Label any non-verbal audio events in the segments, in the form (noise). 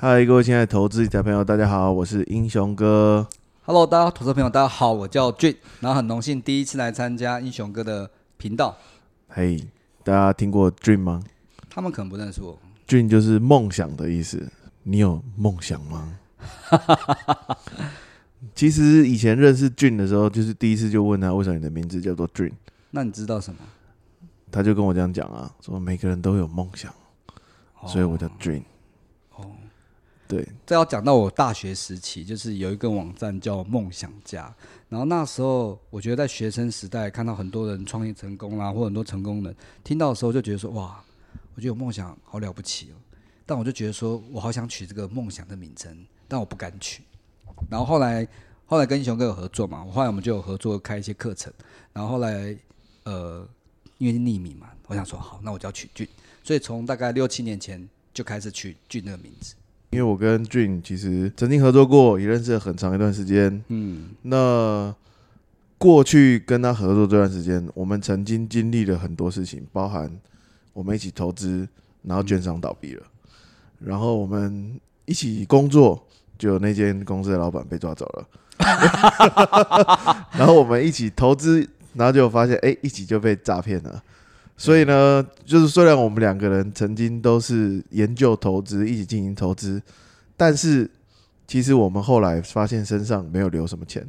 嗨，各位亲爱的投资理财朋友，大家好，我是英雄哥。Hello，大家投资朋友，大家好，我叫俊，然后很荣幸第一次来参加英雄哥的频道，嘿、大家听过 dream 吗他们可能不认识我，？dream 就是梦想的意思。你有梦想吗？(laughs) 其实以前认识 dream 的时候，就是第一次就问他为什么你的名字叫做 dream，那你知道什么？他就跟我这样讲啊，说每个人都有梦想，所以我叫 dream。对，这要讲到我大学时期，就是有一个网站叫梦想家，然后那时候我觉得在学生时代看到很多人创业成功啦，或很多成功人，听到的时候就觉得说哇，我觉得有梦想好了不起哦，但我就觉得说我好想取这个梦想的名称，但我不敢取。然后后来后来跟英雄哥有合作嘛，我后来我们就有合作开一些课程，然后后来呃因为是匿名嘛，我想说好，那我就要取俊，所以从大概六七年前就开始取俊那个名字。因为我跟 dream 其实曾经合作过，也认识了很长一段时间。嗯，那过去跟他合作这段时间，我们曾经经历了很多事情，包含我们一起投资，然后券商倒闭了，然后我们一起工作，就那间公司的老板被抓走了，(laughs) (laughs) 然后我们一起投资，然后就发现，哎、一起就被诈骗了。所以呢，就是虽然我们两个人曾经都是研究投资，一起进行投资，但是其实我们后来发现身上没有留什么钱，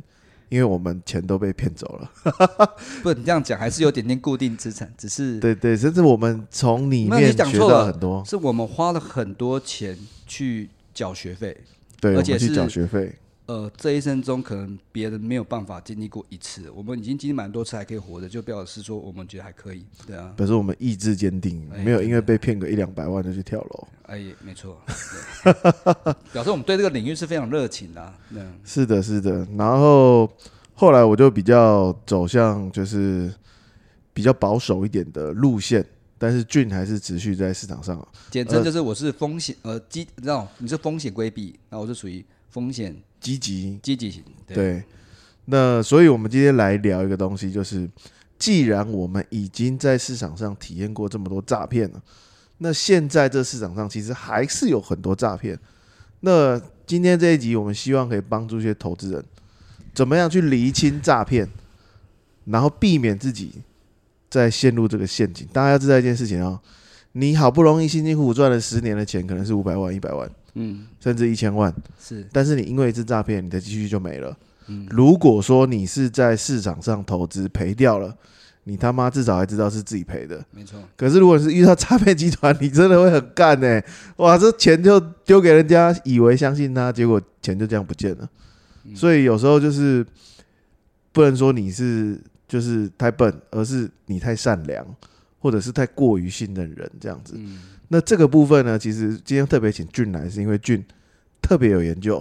因为我们钱都被骗走了。(laughs) 不，你这样讲还是有点点固定资产，只是对对，甚至我们从里面学到很多。是我们花了很多钱去缴学费。对，我而且们去缴学费。呃，这一生中可能别人没有办法经历过一次，我们已经经历蛮多次还可以活着，就表示说我们觉得还可以，对啊，表示我们意志坚定，哎没有因为被骗个一两百万就去跳楼。哎，也没错，(laughs) 表示我们对这个领域是非常热情的、啊，对啊，是的，是的。然后后来我就比较走向就是比较保守一点的路线，但是俊还是持续在市场上。简称就是我是风险呃基，你知道你是风险规避，那我是属于风险积极积极型，对，对，那所以我们今天来聊一个东西，就是既然我们已经在市场上体验过这么多诈骗了，那现在这市场上其实还是有很多诈骗。那今天这一集，我们希望可以帮助一些投资人，怎么样去厘清诈骗，然后避免自己再陷入这个陷阱。大家要知道一件事情哦，你好不容易辛辛苦苦赚了十年的钱，可能是五百万、一百万，嗯，甚至一千万。是，但是你因为一次诈骗，你的积蓄就没了。嗯如果说你是在市场上投资赔掉了，你他妈至少还知道是自己赔的。没错，可是如果你是遇到诈骗集团，你真的会很干呢、哇，这钱就丢给人家，以为相信他，结果钱就这样不见了。嗯所以有时候就是不能说你是就是太笨，而是你太善良，或者是太过于信任人这样子。嗯，那这个部分呢，其实今天特别请俊来，是因为俊特别有研究，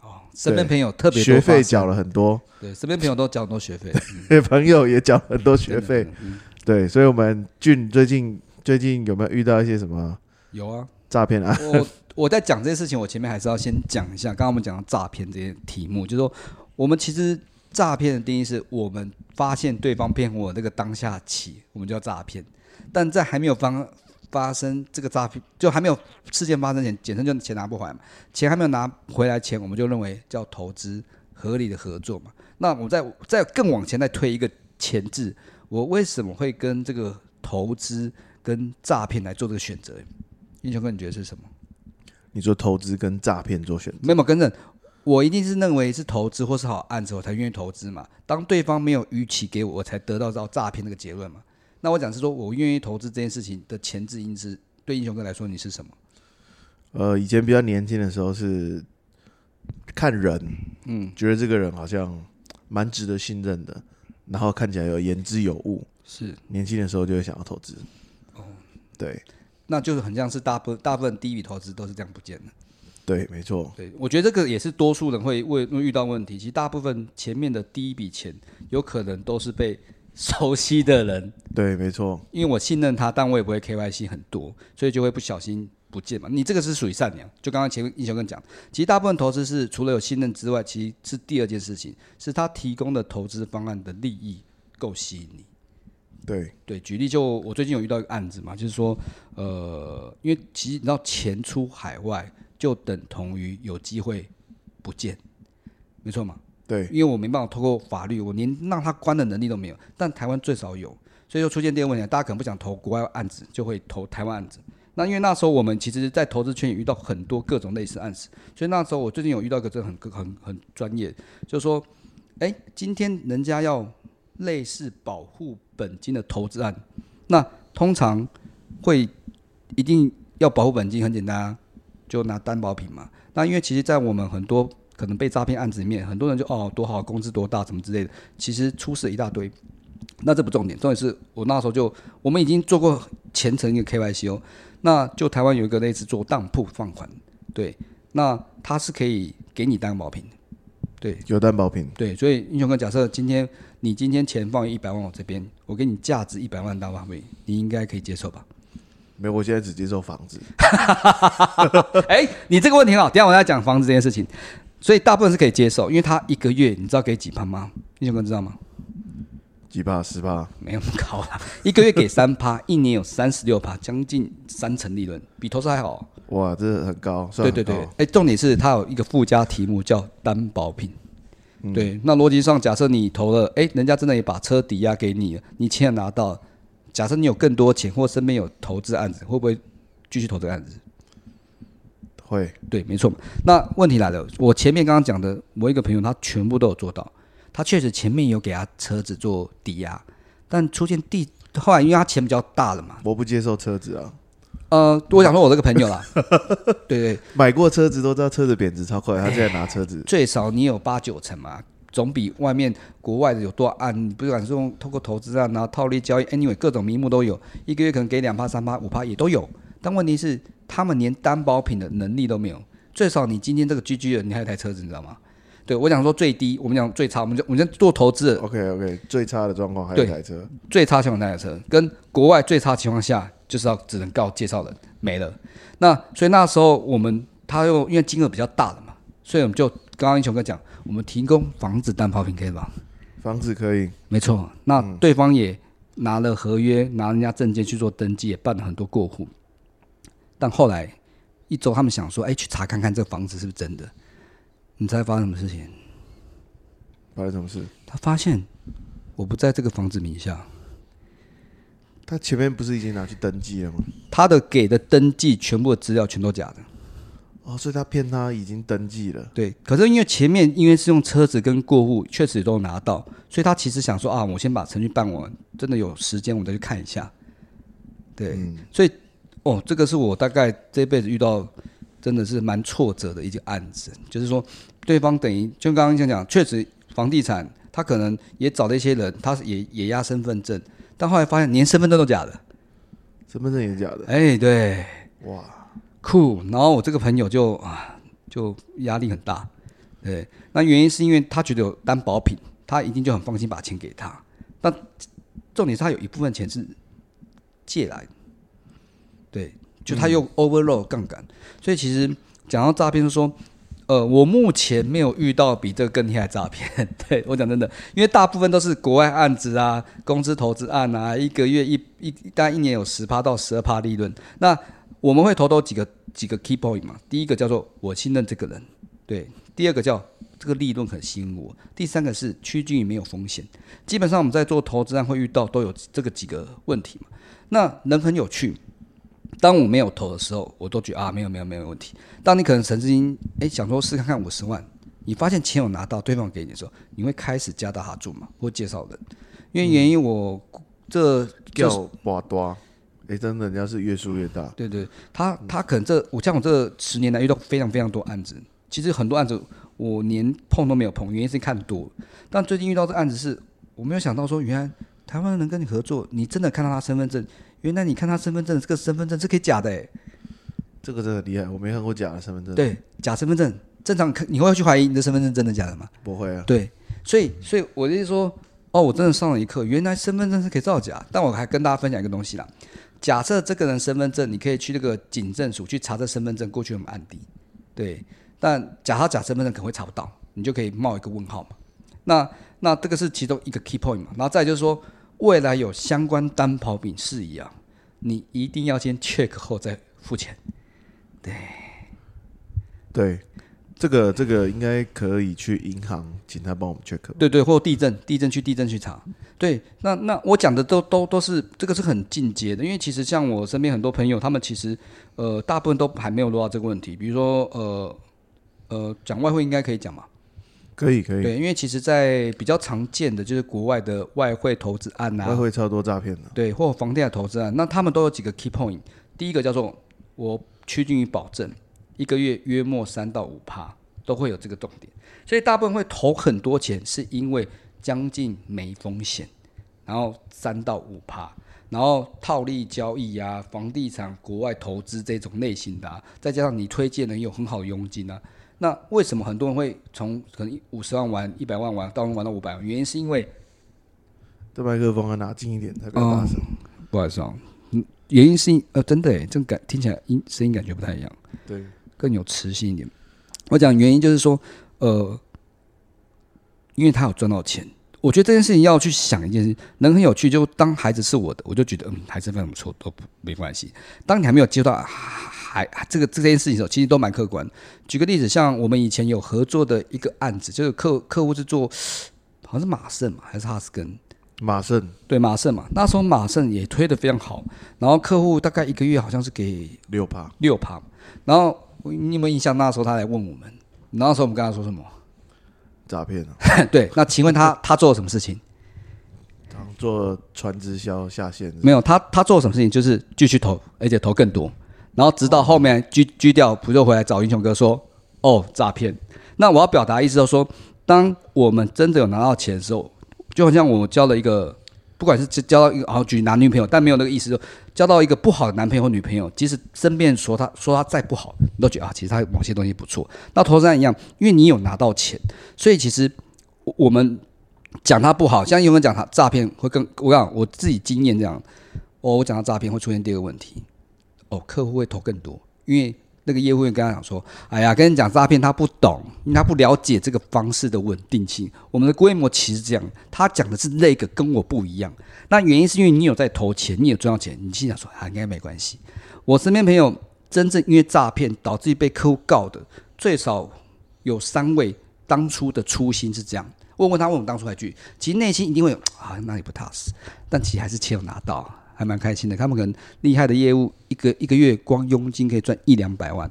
哦，身边朋友特别学费缴了很多，对，身边朋友都缴很多学费，(laughs) 朋友也缴了很多学费，嗯对，所以我们俊最近最近有没有遇到一些什么有啊。诈骗啊？我我在讲这些事情，我前面还是要先讲一下。刚刚我们讲到诈骗这些题目，就是说我们其实诈骗的定义是我们发现对方骗我那个当下起，我们就叫诈骗。但在还没有发发生这个诈骗，就还没有事件发生前，简称就钱拿不回来嘛。钱还没有拿回来前，我们就认为叫投资合理的合作嘛。那我们再再更往前再推一个前置，我为什么会跟这个投资跟诈骗来做这个选择？英雄哥，你觉得是什么？你说投资跟诈骗做选择，没有跟着，我一定是认为是投资或是好案子，我才愿意投资嘛。当对方没有逾期给我，我才得到到诈骗这个结论嘛。那我讲是说我愿意投资这件事情的前置因子，对英雄哥来说你是什么？呃，以前比较年轻的时候是看人，嗯，觉得这个人好像蛮值得信任的，然后看起来有言之有物，是，年轻的时候就会想要投资。哦，对那就是很像是大部大部分第一笔投资都是这样不见的。对，没错，对，我觉得这个也是多数人会会会遇到问题。其实大部分前面的第一笔钱，有可能都是被熟悉的人对，没错，因为我信任他，但我也不会 KYC 很多，所以就会不小心不见嘛。你这个是属于善良，就刚刚前面英雄跟讲，其实大部分投资是除了有信任之外，其实是第二件事情，是他提供的投资方案的利益够吸引你。对，对，举例就我最近有遇到一个案子嘛，就是说，呃，因为其实你知道钱出海外就等同于有机会不见，没错嘛？对，因为我没办法透过法律，我连让他关的能力都没有。但台湾最少有，所以就出现第二个问题，大家可能不想投国外案子，就会投台湾案子。那因为那时候我们其实，在投资圈也遇到很多各种类似案子，所以那时候我最近有遇到一个真的很很很专业，就是说，哎，今天人家要类似保护本金的投资案，那通常会一定要保护本金，很简单啊，就拿担保品嘛。那因为其实，在我们很多可能被诈骗案子里面，很多人就哦多好，工资多大，什么之类的，其实出事一大堆。那这不重点，重点是我那时候就我们已经做过前程一个 KYC 哦。那就台湾有一个类似做当铺放款，对，那它是可以给你担保品，对，有担保品，对，所以英雄哥，假设今天你今天钱放一百万我这边，我给你价值一百万担保品，你应该可以接受吧？没有，我现在只接受房子。(laughs) 哎，你这个问题好，等下我再讲房子这件事情，所以大部分是可以接受，因为他一个月你知道给几趴吗？你有没有知道吗？几趴十趴没有那么高啦，(laughs) 一个月给三趴，(laughs) 一年有三十六趴，将近三成利润，比投资还好。哇，这很高。对对对，哎，重点是它有一个附加题目叫担保品。对，那逻辑上，假设你投了，哎，人家真的也把车抵押给你了，你钱拿到，假设你有更多钱或身边有投资案子，会不会继续投这个案子？会。对，没错。那问题来了，我前面刚刚讲的，我一个朋友他全部都有做到。他确实前面有给他车子做抵押，但出现地后来，因为他钱比较大了嘛，我不接受车子啊。呃，我想说我这个朋友啦，(laughs) 对对，买过车子都知道车子贬值超快，他现在拿车子，最少你有八九成嘛，总比外面国外的有多按，你不管是用透过投资啊，然后套利交易，anyway 各种名目都有，一个月可能给两趴、三趴、五趴也都有，但问题是他们连担保品的能力都没有，最少你今天这个 GG 的，你还有台车子，你知道吗？对，我讲说最低，我们讲最差，我们就我们做投资。OK OK，最差的状况还有一台车，最差情况那台车，跟国外最差情况下，就是要只能告介绍人没了。那所以那时候我们他又因为金额比较大了嘛，所以我们就刚刚英雄哥讲，我们提供房子担保品可以吗？房子可以，没错。那对方也拿了合约，拿人家证件去做登记，也办了很多过户。但后来一周，他们想说，哎，去查看看这个房子是不是真的。你猜发生什么事情？发生什么事？他发现我不在这个房子名下。他前面不是已经拿去登记了吗？他的给的登记全部的资料全都假的。哦，所以他骗他已经登记了。对，可是因为前面因为是用车子跟过户，确实都拿到，所以他其实想说啊，我先把程序办完，真的有时间我再去看一下。对，所以哦，这个是我大概这辈子遇到。真的是蛮挫折的一件案子，就是说，对方等于就刚刚讲讲，确实房地产他可能也找了一些人，他是也也压身份证，但后来发现连身份证都假的，身份证也假的。哎，对，哇，酷。然后我这个朋友就啊，就压力很大，对，那原因是因为他觉得有担保品，他一定就很放心把钱给他，但重点是他有一部分钱是借来的，对。就他用 overload 杠杆，所以其实讲到诈骗，就说，呃，我目前没有遇到比这个更厉害的诈骗。(laughs) 对我讲真的，因为大部分都是国外案子啊，公司投资案啊，一个月一一大概一年有十趴到十二趴利润。那我们会投到几个几个 key point 嘛？第一个叫做我信任这个人，对；第二个叫这个利润很吸引我；第三个是趋近于没有风险。基本上我们在做投资案会遇到都有这个几个问题嘛。那人很有趣。当我没有投的时候，我都觉得啊，没有没有没有问题。当你可能陈志英哎想说试看看五十万，你发现钱有拿到，对方给你的时候，你会开始加大他注嘛，或介绍人。因为原因我这叫把多，哎，真的人家是越输越大。对对，他他可能这我像我这十年来遇到非常非常多案子，其实很多案子我连碰都没有碰，原因是看多。但最近遇到这案子是，我没有想到说，原来台湾人跟你合作，你真的看到他身份证。原来你看他身份证，这个身份证是可以假的哎，这个真的厉害，我没看过假的身份证。对，假身份证正常，你会去怀疑你的身份证真的假的吗？不会啊。对，所以所以我就说，哦，我真的上了一课，原来身份证是可以造假。但我还跟大家分享一个东西啦，假设这个人身份证，你可以去那个警政署去查这身份证过去有没有案底，对。但假他假身份证可能会查不到，你就可以冒一个问号嘛。那那这个是其中一个 key point 嘛。然后再就是说。未来有相关担保品事宜啊，你一定要先 check 后再付钱。对，对，这个这个应该可以去银行请他帮我们 check。对对，或地震，地震去地震去查。对，那那我讲的都都都是这个是很进阶的，因为其实像我身边很多朋友，他们其实呃大部分都还没有落到这个问题。比如说呃呃讲外汇应该可以讲嘛？可以可以，对，因为其实，在比较常见的就是国外的外汇投资案啊，外汇超多诈骗的。对，或房地产投资案，那他们都有几个 key point。第一个叫做我趋近于保证，一个月约莫三到五趴都会有这个重点，所以大部分会投很多钱，是因为将近没风险，然后三到五趴，然后套利交易啊，房地产国外投资这种类型的、啊，再加上你推荐人有很好的佣金啊，那为什么很多人会从可能五十万玩、一百万玩到玩到五百万？原因是因为这麦克风要拿近一点才比较大声。不好意思啊，嗯，原因是因呃，真的诶，这种感听起来音声音感觉不太一样，对，更有磁性一点。我讲原因就是说，呃，因为他有赚到钱，我觉得这件事情要去想一件事，能很有趣。就当孩子是我的，我就觉得嗯，孩子非常不错，都不没关系。当你还没有接触到还这个这件事情的时候，其实都蛮客观。举个例子，像我们以前有合作的一个案子，就是客客户是做好像是马胜嘛，还是哈斯根？马胜对马胜嘛，那时候马胜也推的非常好，然后客户大概一个月好像是给六趴六趴，然后你有没有印象？那时候他来问我们，那时候我们跟他说什么？诈骗啊，(laughs) 对，那请问他他做了什么事情？当做传直销下线。没有，他他做了什么事情？就是继续投，而且投更多，然后直到后面狙狙掉，不就回来找英雄哥说，哦，诈骗。那我要表达意思就是说，当我们真的有拿到钱的时候，就好像我交了一个，不管是交到一个好举男女朋友，但没有那个意思，就交到一个不好的男朋友或女朋友，即使身边说他说他再不好，你都觉得啊，其实他某些东西不错。那投资人一样，因为你有拿到钱，所以其实我我们讲他不好，像有人讲他诈骗会更，我讲我自己经验这样，哦，我讲到诈骗会出现第二个问题，哦，客户会投更多，因为。那个业务员跟他讲说：“哎呀，跟你讲诈骗，他不懂，因为他不了解这个方式的稳定性。我们的规模其实这样，他讲的是那个跟我不一样。那原因是因为你有在投钱，你有赚到钱，你心想说啊，应该没关系。我身边朋友真正因为诈骗导致被客户告的，最少有三位，当初的初心是这样。问问他问我们当初来句，其实内心一定会有啊，那里不踏实，但其实还是钱有拿到。”还蛮开心的，他们可能厉害的业务，一个一个月光佣金可以赚一两百万，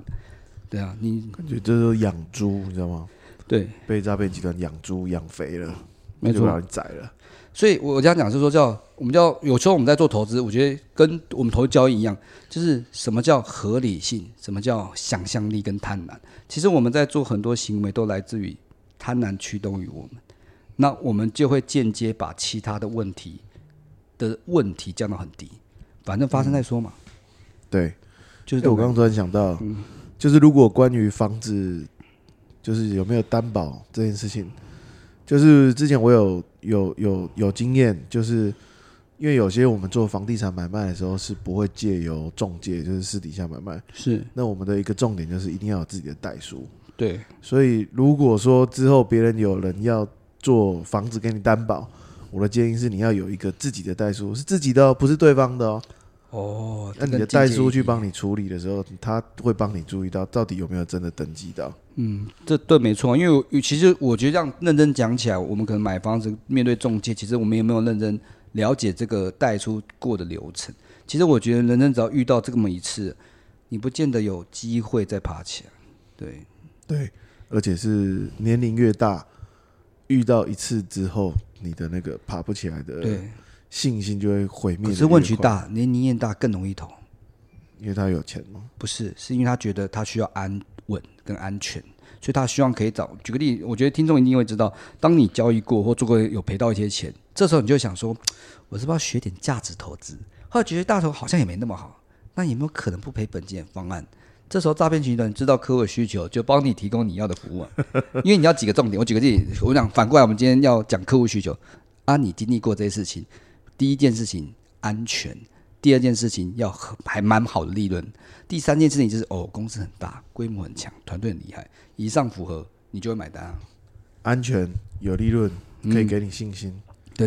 对啊，你感觉这是养猪，你知道吗？对，被诈骗集团养猪养肥了，没错，让你宰了。所以我这样讲是说，叫我们叫有时候我们在做投资，我觉得跟我们投资交易一样，就是什么叫合理性，什么叫想象力跟贪婪。其实我们在做很多行为都来自于贪婪驱动于我们，那我们就会间接把其他的问题。的问题降到很低，反正发生再说嘛。对，就是我刚刚突然想到，就是如果关于房子，就是有没有担保这件事情，就是之前我有有有有经验，就是因为有些我们做房地产买卖的时候是不会借由中介，就是私底下买卖。是，那我们的一个重点就是一定要有自己的代书。对，所以如果说之后别人有人要做房子给你担保。我的建议是，你要有一个自己的代书，是自己的，不是对方的哦。哦，那你的代书去帮你处理的时候，他会帮你注意到到底有没有真的登记到。嗯，这对没错，因为其实我觉得这样认真讲起来，我们可能买房子面对中介，其实我们也没有认真了解这个代书过的流程？其实我觉得人生只要遇到这么一次，你不见得有机会再爬起来。对对，而且是年龄越大，遇到一次之后。你的那个爬不起来的信心就会毁灭。可是问题大，年龄越大更容易投，因为他有钱吗？不是，是因为他觉得他需要安稳跟安全，所以他希望可以找。举个例，我觉得听众一定会知道，当你交易过或做过有赔到一些钱，这时候你就想说，(tsk) 我是不是要学点价值投资？后来觉得大头好像也没那么好，那有没有可能不赔本金的方案？这时候诈骗集团知道客户的需求，就帮你提供你要的服务。因为你要几个重点，我举个例，我讲反过来，我们今天要讲客户需求啊，你经历过这些事情，第一件事情安全，第二件事情要还蛮好的利润，第三件事情就是哦，公司很大，规模很强，团队很厉害，以上符合你就会买单。安全有利润，可以给你信心。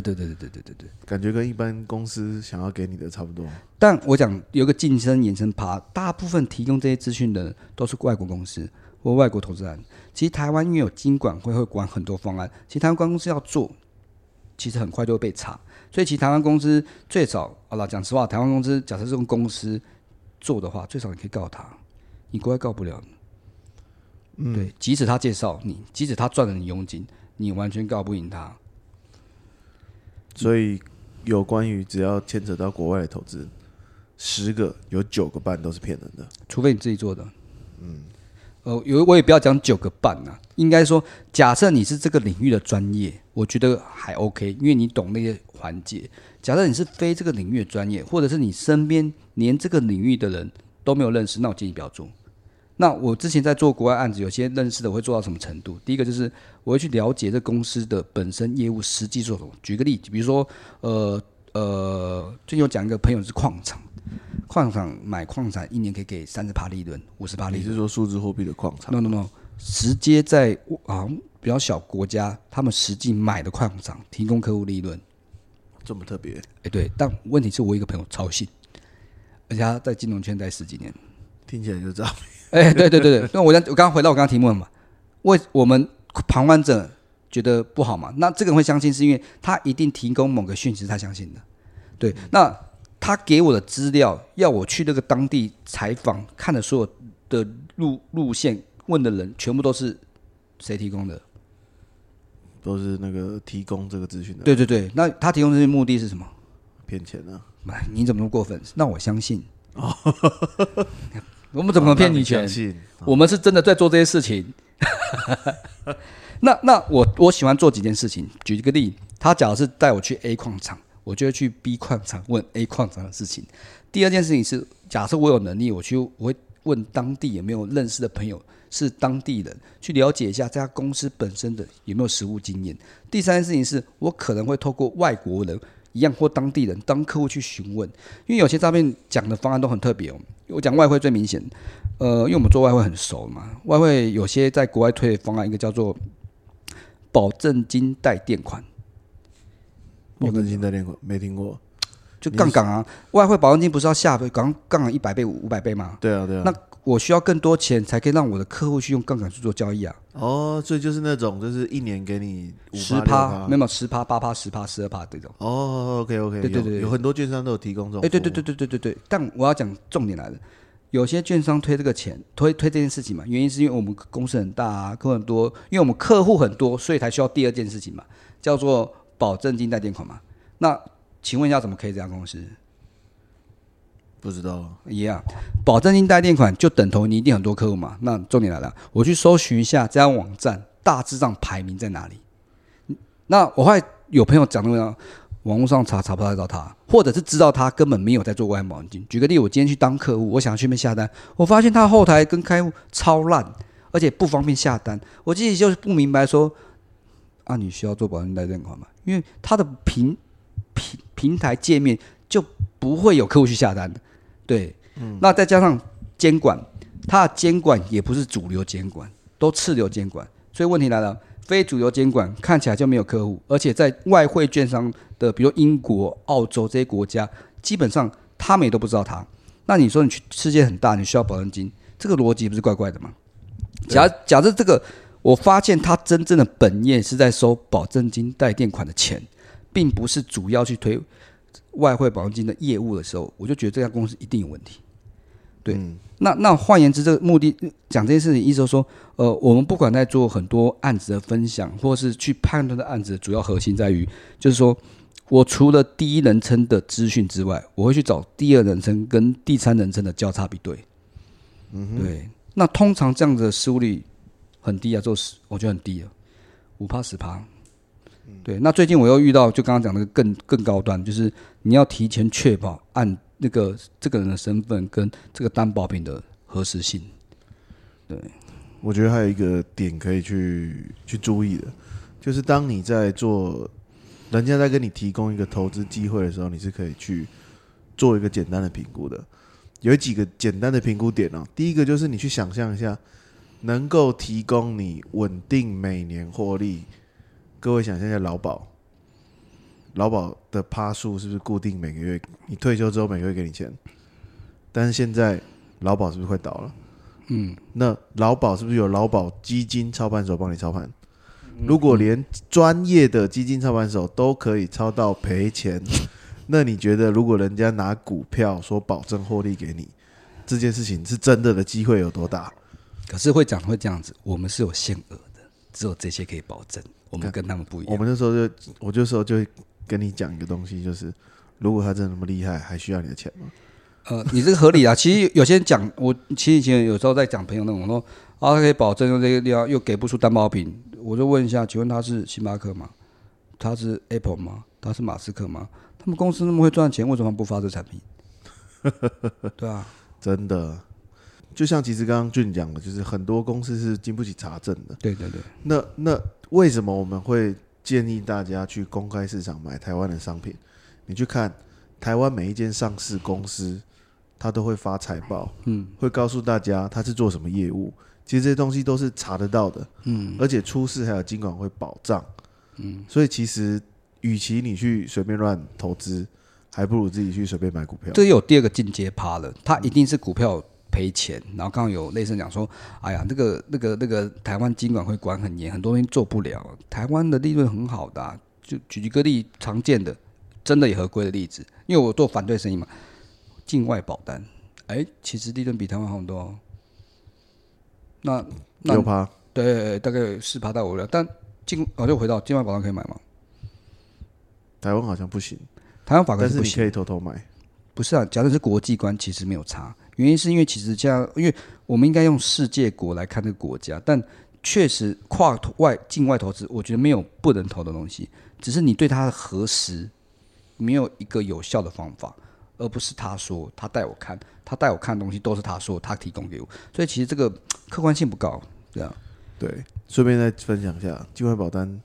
对对对对对对对对，感觉跟一般公司想要给你的差不多。但我讲有个晋升延伸爬，大部分提供这些资讯的都是外国公司，或外国投资人，其实台湾因为有金管会会管很多方案，其实台湾公司要做，其实很快就会被查。所以其实台湾公司最早，好了，讲实话，台湾公司假设这种公司做的话，最少你可以告他，你国外告不了。嗯，对，即使他介绍你，即使他赚了你佣金，你完全告不赢他。所以有关于只要牵扯到国外的投资，十个有九个半都是骗人的，除非你自己做的。嗯，呃，有我也不要讲九个半啊，应该说，假设你是这个领域的专业，我觉得还 OK，因为你懂那些环节。假设你是非这个领域的专业，或者是你身边连这个领域的人都没有认识，那我建议不要做。那我之前在做国外案子，有些认识的我会做到什么程度？第一个就是我会去了解这公司的本身业务实际做什么。举个例子，比如说，呃呃，最近我讲一个朋友是矿场，矿场买矿产一年可以给三十趴利润，五十趴利润。你是说数字货币的矿场？No No No，直接在啊比较小国家，他们实际买的矿场提供客户利润，这么特别？哎，对。但问题是我一个朋友超信，而且他在金融圈待十几年，听起来就知道。哎，对对对对，(laughs) 那我刚我刚刚回到我刚刚题目嘛？为我们旁观者觉得不好嘛？那这个人会相信，是因为他一定提供某个讯息，他相信的。对，那他给我的资料，要我去那个当地采访，看的所有的路路线，问的人全部都是谁提供的？都是那个提供这个资讯的。对对对，那他提供这些目的是什么？骗钱啊！哎，你怎么那么过分？那我相信。(laughs) 我们怎么能骗你钱？我们是真的在做这些事情。(laughs) 那那我我喜欢做几件事情。举一个例，他假如是带我去 A 矿场，我就会去 B 矿场问 A 矿场的事情。第二件事情是，假设我有能力，我去我会问当地有没有认识的朋友是当地人，去了解一下这家公司本身的有没有实务经验。第三件事情是我可能会透过外国人一样或当地人当客户去询问，因为有些诈骗讲的方案都很特别哦。我讲外汇最明显，呃，因为我们做外汇很熟嘛，外汇有些在国外推的方案，一个叫做保证金贷垫款。保证金贷垫款没听过，就杠杆啊，外汇保证金不是要下倍，杠杠杆一百倍、五百倍吗？对啊，对啊。那我需要更多钱才可以让我的客户去用杠杆去做交易啊。哦，所以就是那种，就是一年给你十趴，没有十趴、八趴、十趴、十二趴这种。哦，OK OK，对对对，有很多券商都有提供这种。哎，对对对对对对对。但我要讲重点来了，有些券商推这个钱，推推这件事情嘛，原因是因为我们公司很大啊，客户很多，因为我们客户很多，所以才需要第二件事情嘛，叫做保证金贷垫款嘛。那请问一下，怎么可以这家公司？不知道，一样，保证金代垫款就等同你一定很多客户嘛？那重点来了，我去搜寻一下这家网站大致上排名在哪里。那我会有朋友讲那个网络上查查不到到他，或者是知道他根本没有在做外保证金。举个例，我今天去当客户，我想去那边下单，我发现他后台跟开户超烂，而且不方便下单。我自己就是不明白说，啊，你需要做保证金带垫款吗？因为他的平平平台界面就不会有客户去下单的。对，那再加上监管，它的监管也不是主流监管，都次流监管，所以问题来了，非主流监管看起来就没有客户，而且在外汇券商的，比如英国、澳洲这些国家，基本上他们也都不知道它。那你说你去世界很大，你需要保证金，这个逻辑不是怪怪的吗？假假设这个，我发现他真正的本业是在收保证金带垫款的钱，并不是主要去推。外汇保证金的业务的时候，我就觉得这家公司一定有问题。对，那那换言之，这个目的讲这件事情，意思说，呃，我们不管在做很多案子的分享，或是去判断的案子，主要核心在于，就是说我除了第一人称的资讯之外，我会去找第二人称跟第三人称的交叉比对。嗯，对。那通常这样子的失误率很低啊，做十我觉得很低啊，五趴十趴。对，那最近我又遇到，就刚刚讲那个更更高端，就是你要提前确保按那个这个人的身份跟这个担保品的核实性。对，我觉得还有一个点可以去去注意的，就是当你在做人家在跟你提供一个投资机会的时候，你是可以去做一个简单的评估的。有几个简单的评估点哦，第一个就是你去想象一下，能够提供你稳定每年获利。各位想象一下，劳保，劳保的趴数是不是固定每个月？你退休之后每个月给你钱，但是现在劳保是不是快倒了？嗯，那劳保是不是有劳保基金操盘手帮你操盘？如果连专业的基金操盘手都可以操到赔钱，(laughs) 那你觉得如果人家拿股票说保证获利给你，这件事情是真的的机会有多大？可是会讲会这样子，我们是有限额的，只有这些可以保证，我们跟他们不一样我。们那时候就，我就时候就跟你讲一个东西，就是如果他真的那么厉害，还需要你的钱吗？呃，你这个合理啊。其实有些人讲，我其实以前有时候在讲朋友那种说啊，他可以保证用这个地方又给不出担保品，我就问一下，请问他是星巴克吗？他是 Apple 吗？他是马斯克吗？他们公司那么会赚钱，为什么不发这产品？(laughs) 对啊，真的，就像其实刚刚俊讲的，就是很多公司是经不起查证的。对对对，那那为什么我们会建议大家去公开市场买台湾的商品？你去看台湾每一间上市公司，它都会发财报，嗯，会告诉大家它是做什么业务。其实这些东西都是查得到的，嗯，而且出事还有监管会保障，嗯，所以其实与其你去随便乱投资，还不如自己去随便买股票。这有第二个进阶趴了，它一定是股票赔钱，然后刚刚有类似讲说，哎呀，那个那个那个台湾金管会管很严，很多东西做不了。台湾的利润很好的啊、就举一个例常见的，真的也合规的例子，因为我做反对生意嘛，境外保单，哎，其实利润比台湾好很多、哦。那那六趴，对，大概四趴到五了，但境我就回到境外保单可以买吗？台湾好像不行，台湾法规是不行但是你可以偷偷买。不是啊，假如是国际观，其实没有差。原因是因为其实这样，因为我们应该用世界国来看这个国家，但确实跨外境外投资，我觉得没有不能投的东西，只是你对它的核实没有一个有效的方法，而不是他说他带我看，他带我看的东西都是他说他提供给我，所以其实这个客观性不高，这样。对，顺便再分享一下，境外保单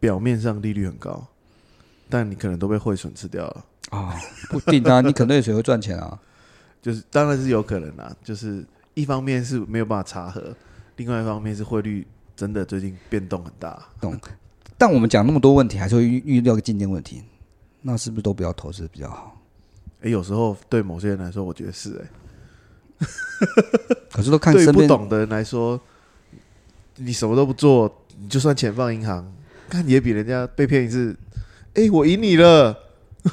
表面上利率很高，但你可能都被汇损吃掉了。啊，不一定啊，你可能水会赚钱啊。就是当然是有可能啦，就是一方面是没有办法查核，另外一方面是汇率真的最近变动很大。懂但我们讲那么多问题，还是会遇遇到个经典问题，那是不是都不要投资比较好？诶，有时候对某些人来说，我觉得是诶，(laughs) 可是都看对不懂的人来说，你什么都不做，你就算钱放银行，看也比人家被骗一次。诶，我赢你了，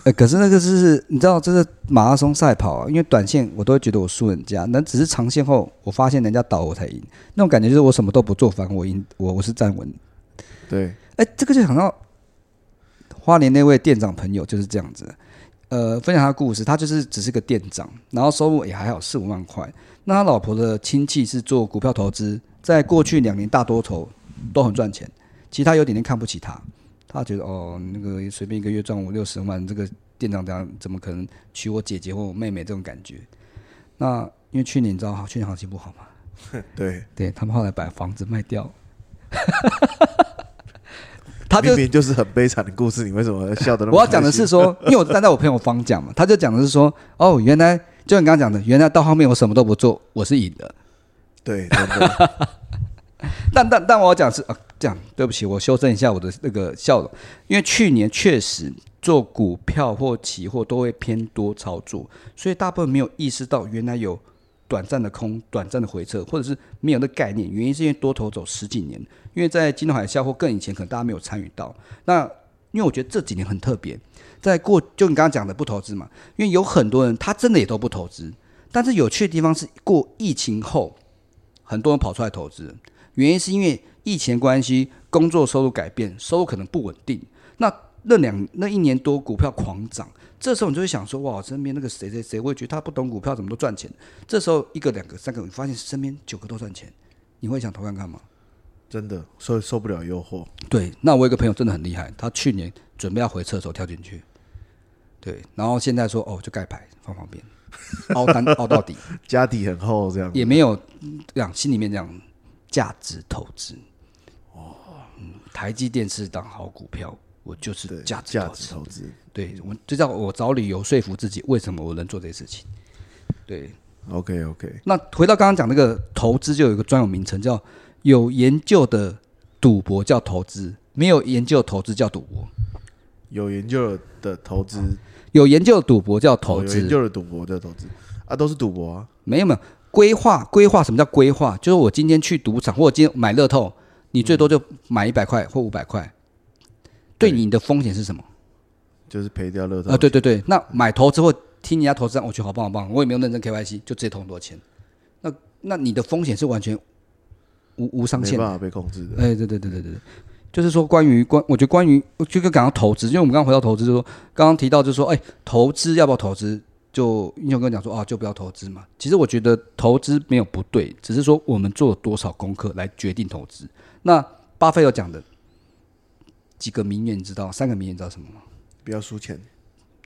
哎、可是那个是你知道，这是马拉松赛跑啊，因为短线我都会觉得我输人家，那只是长线后我发现人家倒我才赢，那种感觉就是我什么都不做，反而我赢，我我是站稳。对，哎、这个就想到花莲那位店长朋友就是这样子，呃，分享他的故事，他就是只是个店长，然后收入也还好四五万块。那他老婆的亲戚是做股票投资，在过去两年大多头都很赚钱，其实他有点点看不起他，他觉得哦，那个随便一个月赚五六十万，这个店长这样怎么可能娶我姐姐或我妹妹这种感觉？那因为去年你知道，去年行情不好嘛，(laughs) 对，对他们后来把房子卖掉，(laughs) 他就明明就是很悲惨的故事，你为什么笑得那么？我要讲的是，说，因为我站在我朋友方讲嘛，他就讲的是说，哦，原来就你刚刚讲的，原来到后面我什么都不做，我是赢的。对，真的，(laughs) 但但但我要讲是啊，这样对不起，我修正一下我的那个笑容，因为去年确实做股票或期货都会偏多操作，所以大部分没有意识到原来有短暂的空、短暂的回撤，或者是没有那概念。原因是因为多头走十几年，因为在金融海啸或更以前，可能大家没有参与到。那因为我觉得这几年很特别，在过就你刚刚讲的不投资嘛，因为有很多人他真的也都不投资，但是有趣的地方是过疫情后，很多人跑出来投资，原因是因为疫情关系，工作收入改变，收入可能不稳定。那那两那一年多股票狂涨，这时候你就会想说，哇，身边那个谁谁谁，我也觉得他不懂股票，怎么都赚钱。这时候一个、两个、三个，你发现身边九个都赚钱，你会想投看看吗？真的所以受不了诱惑。对，那我有一个朋友真的很厉害，他去年准备要回撤的时候跳进去，对，然后现在说哦，就盖牌放旁边，凹单凹到底，(laughs) 家底很厚，这样也没有这样心里面这样价值投资。哦，嗯，台积电是档好股票，我就是价值价投资。值投资。对我这叫我找理由说服自己，为什么我能做这些事情。对，OK OK，那回到刚刚讲那个投资，就有一个专有名称叫有研究的赌博叫投资，没有研究的投资叫赌博。有研究的投资，有研究的赌博叫投资，哦有研究的赌博叫投资啊，都是赌博啊。没有没有，规划规划什么叫规划？就是我今天去赌场，或者今天买乐透，你最多就买一百块或五百块，对对你的风险是什么？就是赔掉乐透啊，对对对，那买投资或听人家投资，我觉得好棒好棒，我也没有认真 KYC，就直接投很多钱。那那你的风险是完全无无上限的。没办法被控制的。哎，对对对对对，就是说关于关，我觉得关于就跟刚刚投资，因为我们刚刚回到投资，就是说刚刚提到就是说，哎，投资要不要投资？就英雄哥讲说啊，就不要投资嘛。其实我觉得投资没有不对，只是说我们做了多少功课来决定投资。那巴菲特讲的几个名言，你知道三个名言你知道什么吗？不要输钱，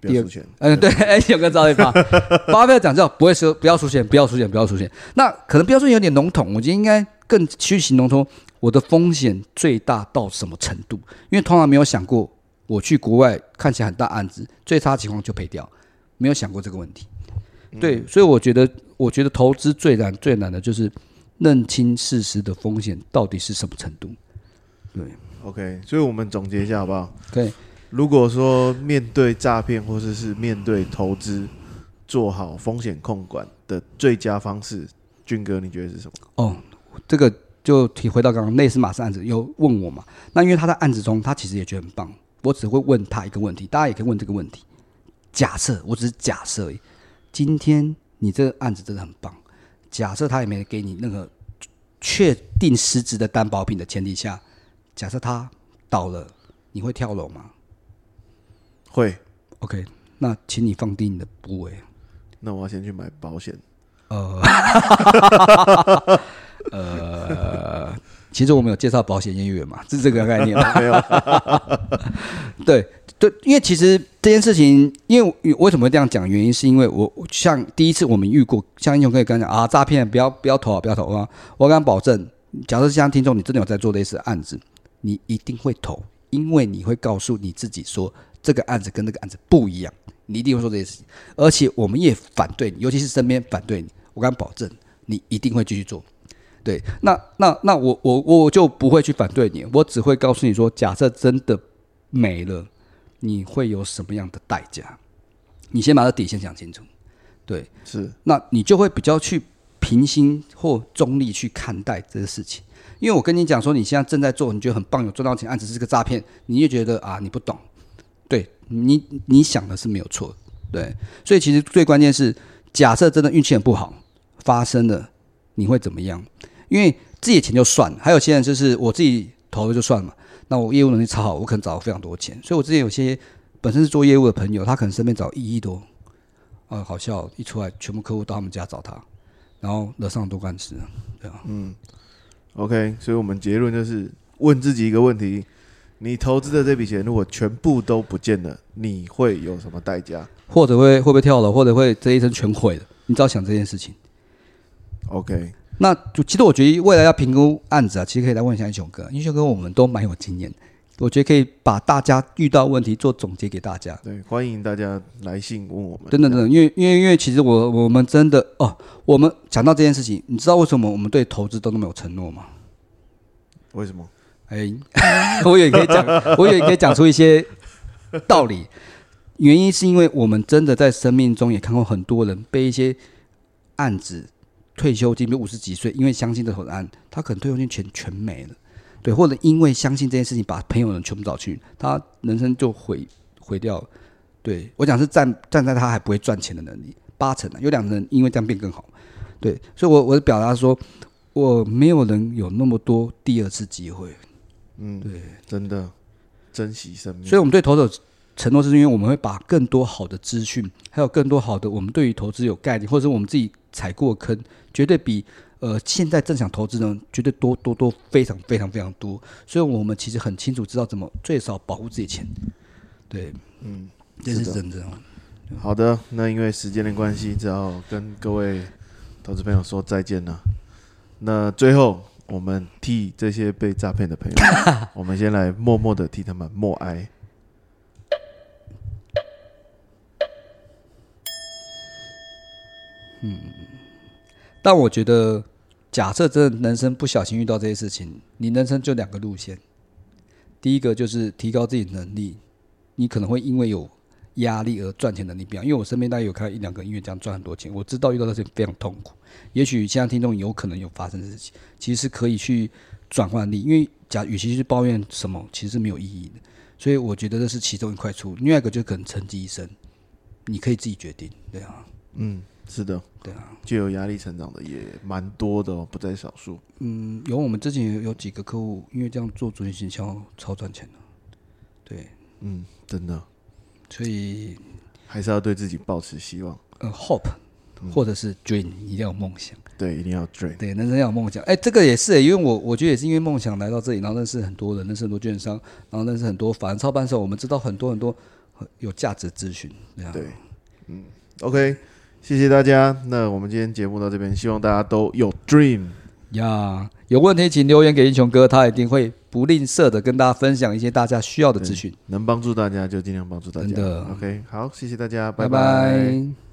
不要输钱。嗯，对，哎，(laughs) 有个招一吧，(laughs) 巴菲特讲叫不会输不要输钱，不要输钱，不要输钱。那可能不要出现有点笼统，我觉得应该更去形容说我的风险最大到什么程度？因为通常没有想过我去国外看起来很大案子，最差情况就赔掉，没有想过这个问题。对，所以我觉得，我觉得投资最难最难的就是认清事实的风险到底是什么程度。对，OK，所以我们总结一下好不好？对，如果说面对诈骗或者是面对投资，做好风险控管的最佳方式，俊哥你觉得是什么？哦，这个就提回到刚刚类似马斯案子，有问我嘛？那因为他在案子中，他其实也觉得很棒。我只会问他一个问题，大家也可以问这个问题。假设我只是假设而已，今天你这个案子真的很棒。假设他也没给你任何确定实质的担保品的前提下，假设他倒了，你会跳楼吗会，？OK，那请你放低你的部位。那我要先去买保险。呃，(laughs) 呃，其实我们有介绍保险业务员嘛，是这个概念吗？(laughs) 没有，(laughs) 对对，因为其实这件事情，因为为什么会这样讲？原因是因为我像第一次我们遇过，像英雄可以跟他讲啊，诈骗不要不要投啊，不要投啊！我敢保证，假设像听众你真的有在做类似的案子，你一定会投，因为你会告诉你自己说这个案子跟那个案子不一样，你一定会做这些事情，而且我们也反对你，尤其是身边反对你，我敢保证你一定会继续做。对，那那那我我我就不会去反对你，我只会告诉你说，假设真的没了，你会有什么样的代价？你先把这底线讲清楚，对，是。那你就会比较去平心或中立去看待这个事情。因为我跟你讲说，你现在正在做，你觉得很棒，有赚到钱，案子是个诈骗，你就觉得啊，你不懂，对你你想的是没有错，对，所以其实最关键是，假设真的运气很不好，发生了，你会怎么样？因为自己的钱就算了，还有些人就是我自己投了就算了嘛，那我业务能力超好，我可能找非常多钱，所以我之前有些本身是做业务的朋友，他可能身边找一亿多，啊，好笑，一出来全部客户到他们家找他，然后惹上很多官司，对啊，OK，所以我们结论就是问自己一个问题：你投资的这笔钱如果全部都不见了，你会有什么代价或者会会不会跳楼，或者会这一生全毁了，你只要想这件事情。？OK，那就其实我觉得未来要评估案子啊，其实可以来问一下英雄哥，英雄哥我们都蛮有经验，我觉得可以把大家遇到问题做总结给大家。对，欢迎大家来信问我们。等等等，因为因为因为其实我我们真的哦，我们讲到这件事情，你知道为什么我们对投资都那么有承诺吗？为什么？哎，(laughs) 我也可以讲，我也可以讲出一些道理。原因是因为我们真的在生命中也看过很多人被一些案子退休金，比如五十几岁，因为相信这投资案，他可能退休金全全没了，对，或者因为相信这件事情，把朋友人全部找去，他人生就毁毁掉了。对我讲是站站在他还不会赚钱的能力，八成啊，有两人因为这样变更好。对，所以我我表达说，我没有人有那么多第二次机会。嗯，对，真的珍惜生命。所以我们对投资承诺，是因为我们会把更多好的资讯，还有更多好的我们对于投资有概念，或者是我们自己踩过坑，绝对比呃现在正想投资的人绝对多多多非常非常非常多。所以我们其实很清楚知道怎么最少保护自己钱。对，嗯，这是真的。好的，那因为时间的关系，只好跟各位投资朋友说再见了。那最后，我们替这些被诈骗的朋友，(laughs) 我们先来默默的替他们默哀。嗯但我觉得，假设真的人生不小心遇到这些事情，你人生就两个路线。第一个就是提高自己能力，你可能会因为有压力而赚钱能力不一样。因为我身边大概有看一两个音乐这样赚很多钱，我知道遇到这些非常痛苦。也许现在听众有可能有发生的事情，其实是可以去转换力，因为假与其去抱怨什么，其实是没有意义的。所以我觉得这是其中一块出，另外一个就可能成绩一生，你可以自己决定，对啊，嗯，是的，对啊。就有压力成长的也蛮多的哦，不在少数。嗯，有我们之前有有几个客户，因为这样做主线行销超赚钱的，对，嗯，真的所以还是要对自己保持希望。呃，hope 或者是 dream 一定要有梦想，对，一定要 dream。对，人生要有梦想。哎，这个也是欸，因为我我觉得也是因为梦想来到这里，然后认识很多人，认识很多券商，然后认识很多法人操办手，我们知道很多很多呃有价值资讯，这样对，嗯，OK，谢谢大家。那我们今天节目到这边，希望大家都有 dream。呀。有问题请留言给英雄哥，他一定会不吝啬的跟大家分享一些大家需要的资讯。能帮助大家就尽量帮助大家。真的 OK，好，谢谢大家，拜拜拜